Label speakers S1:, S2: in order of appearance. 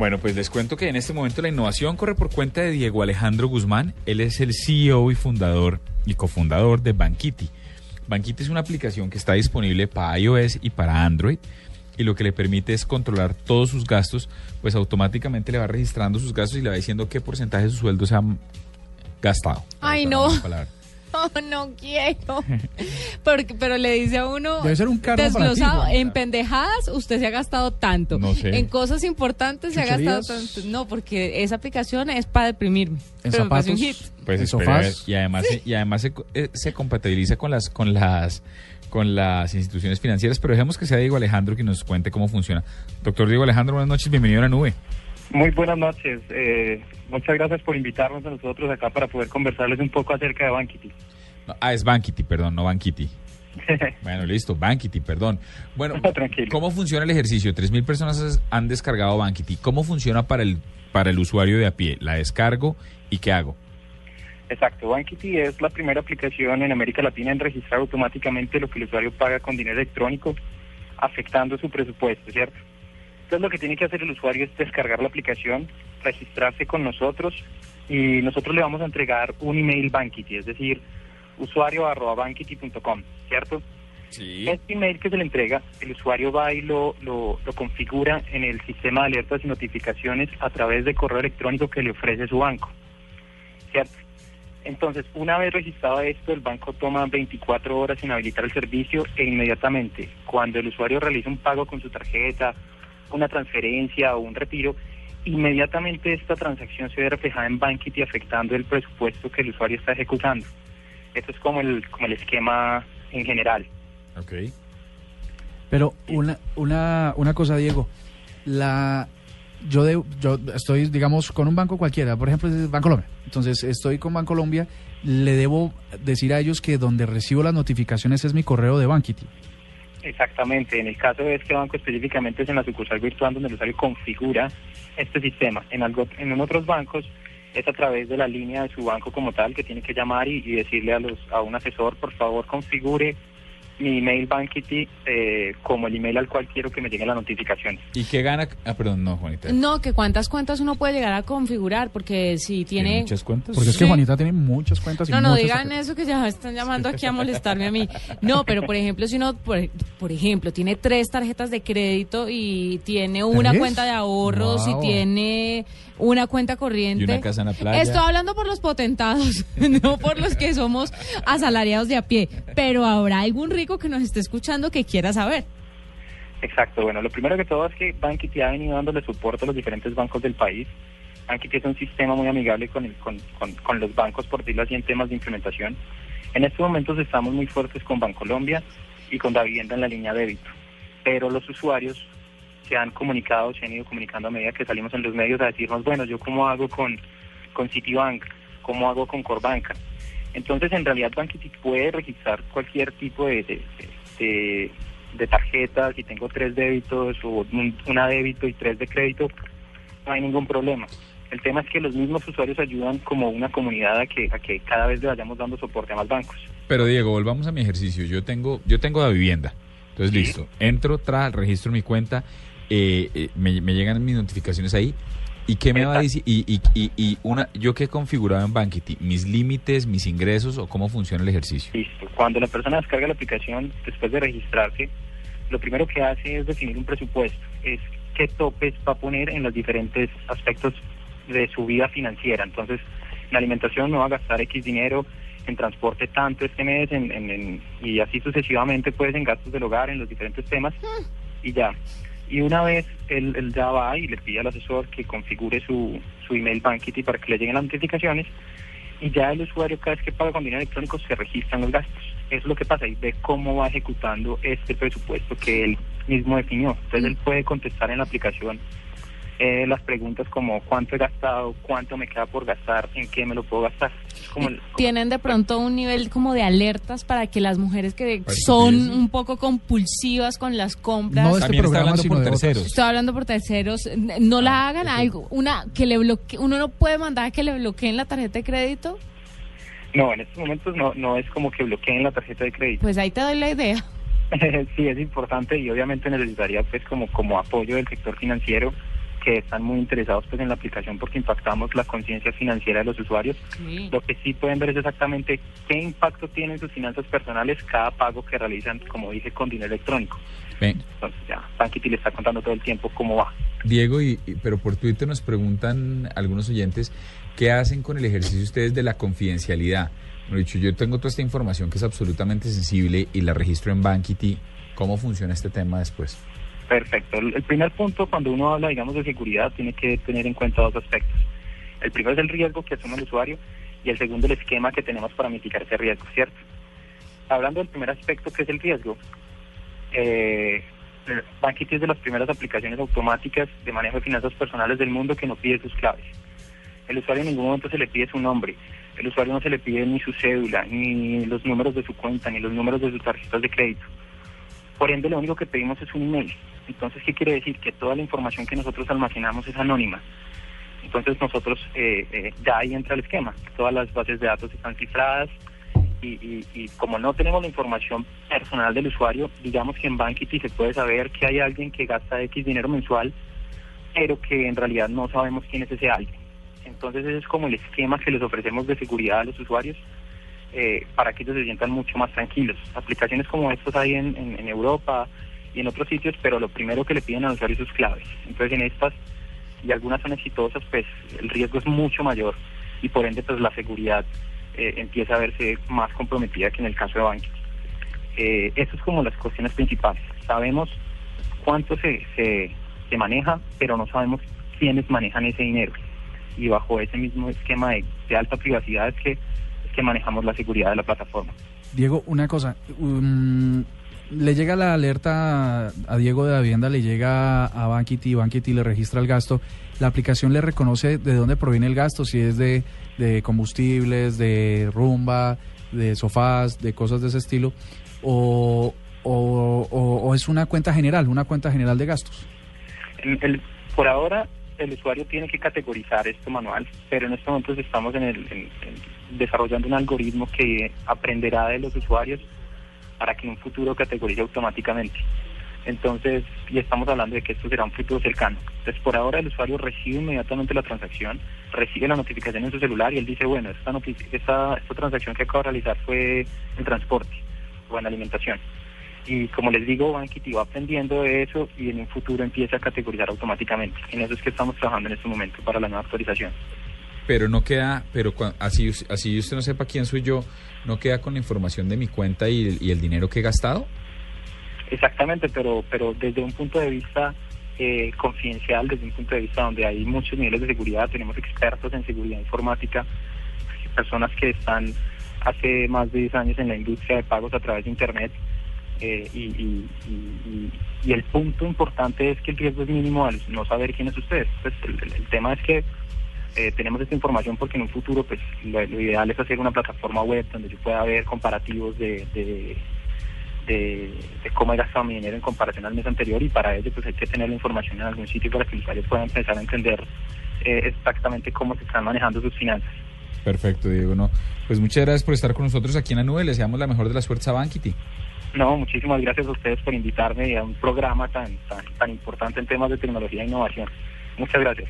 S1: Bueno, pues les cuento que en este momento la innovación corre por cuenta de Diego Alejandro Guzmán. Él es el CEO y fundador y cofundador de Bankity. Bankity es una aplicación que está disponible para iOS y para Android y lo que le permite es controlar todos sus gastos, pues automáticamente le va registrando sus gastos y le va diciendo qué porcentaje de su sueldo se ha gastado.
S2: Ay, no. No, no quiero. Porque, pero le dice a uno.
S3: Debe ser un carro
S2: desglosado.
S3: para ti,
S2: en pendejadas, usted se ha gastado tanto.
S1: No sé.
S2: En cosas importantes se ha gastado tanto. No, porque esa aplicación es para deprimirme.
S3: En
S2: pero me parece un
S3: zapatos.
S2: hit.
S1: Pues
S3: ¿En sofás?
S1: y además y además se, eh, se compatibiliza con las con las con las instituciones financieras, pero dejemos que sea Diego Alejandro que nos cuente cómo funciona. Doctor Diego Alejandro, buenas noches, bienvenido a la nube.
S4: Muy buenas noches. Eh, muchas gracias por invitarnos a nosotros acá para poder conversarles un poco acerca de Bankity.
S1: No, ah, es Bankity, perdón, no Bankity. Bueno, listo, Bankity, perdón. Bueno,
S4: Tranquilo.
S1: ¿cómo funciona el ejercicio? 3.000 personas han descargado Bankity. ¿Cómo funciona para el, para el usuario de a pie? ¿La descargo y qué hago?
S4: Exacto, Bankity es la primera aplicación en América Latina en registrar automáticamente lo que el usuario paga con dinero electrónico, afectando su presupuesto, ¿cierto? Entonces lo que tiene que hacer el usuario es descargar la aplicación, registrarse con nosotros y nosotros le vamos a entregar un email Bankity, es decir, usuario arroba bankity.com, ¿cierto?
S1: Sí.
S4: Este email que se le entrega, el usuario va y lo, lo, lo configura en el sistema de alertas y notificaciones a través de correo electrónico que le ofrece su banco. ¿Cierto? Entonces, una vez registrado esto, el banco toma 24 horas en habilitar el servicio e inmediatamente, cuando el usuario realiza un pago con su tarjeta, una transferencia o un retiro, inmediatamente esta transacción se ve reflejada en Bankity afectando el presupuesto que el usuario está ejecutando. Esto es como el, como el esquema en general.
S1: Ok.
S3: Pero una, una, una cosa, Diego. La, yo, de, yo estoy, digamos, con un banco cualquiera, por ejemplo, es Bancolombia. Entonces, estoy con Bancolombia, le debo decir a ellos que donde recibo las notificaciones es mi correo de Bankity.
S4: Exactamente. En el caso de este banco específicamente es en la sucursal virtual donde el usuario configura este sistema. En, algo, en otros bancos es a través de la línea de su banco como tal que tiene que llamar y, y decirle a, los, a un asesor, por favor, configure mi email Bankity eh, como el email al cual quiero que me lleguen las notificaciones.
S1: ¿Y qué gana? Ah, perdón, no, Juanita.
S2: No, que cuántas cuentas uno puede llegar a configurar, porque si
S1: ¿Tiene
S2: tiene...
S1: muchas cuentas?
S3: Porque es que
S2: Sí.
S3: Juanita tiene muchas cuentas y
S2: No, no
S3: muchas
S2: digan eso que ya están llamando aquí a molestarme a mí. No, pero por ejemplo, si uno, por, por ejemplo, tiene tres tarjetas de crédito y tiene una
S3: ¿Tres?
S2: cuenta de ahorros
S3: Wow.
S2: y tiene una cuenta corriente.
S1: Y una casa en la playa.
S2: Estoy hablando por los potentados, no por los que somos asalariados de a pie. Pero habrá algún rico que nos esté escuchando que quiera saber.
S4: Exacto, bueno, lo primero que todo es que Bankity ha venido dándole soporte a los diferentes bancos del país. Bankity es un sistema muy amigable con, el- con, con- con los bancos, por decirlo así, en temas de implementación. En estos momentos estamos muy fuertes con Bancolombia y con la vivienda en la línea débito, pero los usuarios se han comunicado, se han ido comunicando a medida que salimos en los medios a decirnos, bueno, yo cómo hago con, con Citibank, cómo hago con Corbanca. Entonces, en realidad, Bankity puede registrar cualquier tipo de, de, de, de tarjeta. Si tengo tres débitos o un- una débito y tres de crédito, no hay ningún problema. El tema es que los mismos usuarios ayudan como una comunidad a que, a que cada vez le vayamos dando soporte a más bancos.
S1: Pero Diego, volvamos a mi ejercicio. Yo tengo, yo tengo la vivienda. Entonces, listo. Entro, tra, registro mi cuenta, eh, eh, me, me llegan mis notificaciones ahí. ¿Y qué me va a decir? Y, y, y, y una, yo qué he configurado en Bankity, mis límites, mis ingresos o cómo funciona el ejercicio.
S4: Listo. Cuando la persona descarga la aplicación, después de registrarse, lo primero que hace es definir un presupuesto. Es qué topes va a poner en los diferentes aspectos de su vida financiera. Entonces, en alimentación no va a gastar X dinero, en transporte tanto este mes, en, en- en- y así sucesivamente, pues en gastos del hogar, en los diferentes temas, y ya. Y una vez él, él ya va y le pide al asesor que configure su, su email Bankity para que le lleguen las notificaciones, y ya el usuario cada vez que paga con dinero electrónico se registran los gastos. Eso es lo que pasa y ve cómo va ejecutando este presupuesto que él mismo definió. Entonces él puede contestar en la aplicación eh, las preguntas como cuánto he gastado, cuánto me queda por gastar, en qué me lo puedo gastar. Como
S2: Tienen de pronto un nivel como de alertas para que las mujeres que son un poco compulsivas con las compras.
S3: No este programa,
S1: hablando
S3: sino
S1: por terceros.
S2: Estoy hablando por terceros. No la hagan algo. Una que le bloque, uno no puede mandar a que le bloqueen la tarjeta de crédito.
S4: No, en estos momentos no, no es como que bloqueen la tarjeta de crédito.
S2: Pues ahí te doy la idea.
S4: sí, es importante y obviamente necesitaría pues como, como apoyo del sector financiero que están muy interesados pues en la aplicación porque impactamos la conciencia financiera de los usuarios. Lo que sí pueden ver es exactamente qué impacto tiene en sus finanzas personales cada pago que realizan, como dije, con dinero electrónico. Entonces ya, Bankity le está contando todo el tiempo cómo va.
S1: Diego, y, pero por Twitter nos preguntan algunos oyentes qué hacen con el ejercicio ustedes de la confidencialidad. dicho, yo tengo toda esta información que es absolutamente sensible y la registro en Bankity. ¿Cómo funciona este tema después?
S4: Perfecto. El primer punto, cuando uno habla, digamos, de seguridad, tiene que tener en cuenta dos aspectos. El primero es el riesgo que asume el usuario y el segundo el esquema que tenemos para mitigar ese riesgo, ¿cierto? Hablando del primer aspecto, que es el riesgo, eh, Bankity es de las primeras aplicaciones automáticas de manejo de finanzas personales del mundo que no pide sus claves. El usuario en ningún momento se le pide su nombre, el usuario no se le pide ni su cédula, ni los números de su cuenta, ni los números de sus tarjetas de crédito. Por ende, lo único que pedimos es un email. Entonces, ¿qué quiere decir? Que toda la información que nosotros almacenamos es anónima. Entonces, nosotros, eh, eh, ya ahí entra el esquema. Todas las bases de datos están cifradas, y, como no tenemos la información personal del usuario, digamos que en Bankity se puede saber que hay alguien que gasta X dinero mensual, pero que en realidad no sabemos quién es ese alguien. Entonces ese es como el esquema que les ofrecemos de seguridad a los usuarios eh, para que ellos se sientan mucho más tranquilos. Aplicaciones como estas hay en, Europa y en otros sitios, pero lo primero que le piden al usuario es claves. Entonces en estas, y algunas son exitosas, pues el riesgo es mucho mayor y por ende pues la seguridad eh, empieza a verse más comprometida que en el caso de Bankia. Eh, eso es como las cuestiones principales. Sabemos cuánto se, se, maneja, pero no sabemos quiénes manejan ese dinero. Y bajo ese mismo esquema de, alta privacidad es que, que manejamos la seguridad de la plataforma.
S3: Diego, una cosa. Um, le llega la alerta a Diego de la vivienda, le llega a Bankity, Bankity le registra el gasto. La aplicación le reconoce de dónde proviene el gasto, si es de de combustibles, de rumba, de sofás, de cosas de ese estilo, o, o, es una cuenta general, una cuenta general de gastos?
S4: El, por ahora el usuario tiene que categorizar esto manual, pero en este momento estamos en el, desarrollando un algoritmo que aprenderá de los usuarios para que en un futuro categorice automáticamente. Entonces, y estamos hablando de que esto será un futuro cercano. Entonces, por ahora el usuario recibe inmediatamente la transacción, recibe la notificación en su celular y él dice, bueno, esta, esta, esta transacción que acabo de realizar fue en transporte o en alimentación. Y como les digo, Bankity va aprendiendo de eso y en un futuro empieza a categorizar automáticamente. En eso es que estamos trabajando en este momento para la nueva actualización.
S1: Pero no queda, pero así, así usted no sepa quién soy yo, ¿no queda con la información de mi cuenta y, y el dinero que he gastado?
S4: Exactamente, pero, pero desde un punto de vista eh, confidencial, desde un punto de vista donde hay muchos niveles de seguridad, tenemos expertos en seguridad informática, personas que están hace más de 10 años en la industria de pagos a través de Internet. Eh, y, el punto importante es que el riesgo es mínimo al no saber quién es usted. Pues el, tema es que eh, tenemos esta información porque en un futuro pues lo, ideal es hacer una plataforma web donde yo pueda ver comparativos de de, cómo he gastado mi dinero en comparación al mes anterior y para ello pues hay que tener la información en algún sitio para que el usuario pueda empezar a entender eh, exactamente cómo se están manejando sus finanzas.
S1: Perfecto, Diego. No, pues muchas gracias por estar con nosotros aquí en la nube. Les deseamos la mejor de las suertes a Bankity.
S4: No, muchísimas gracias a ustedes por invitarme a un programa tan, tan, tan importante en temas de tecnología e innovación. Muchas gracias.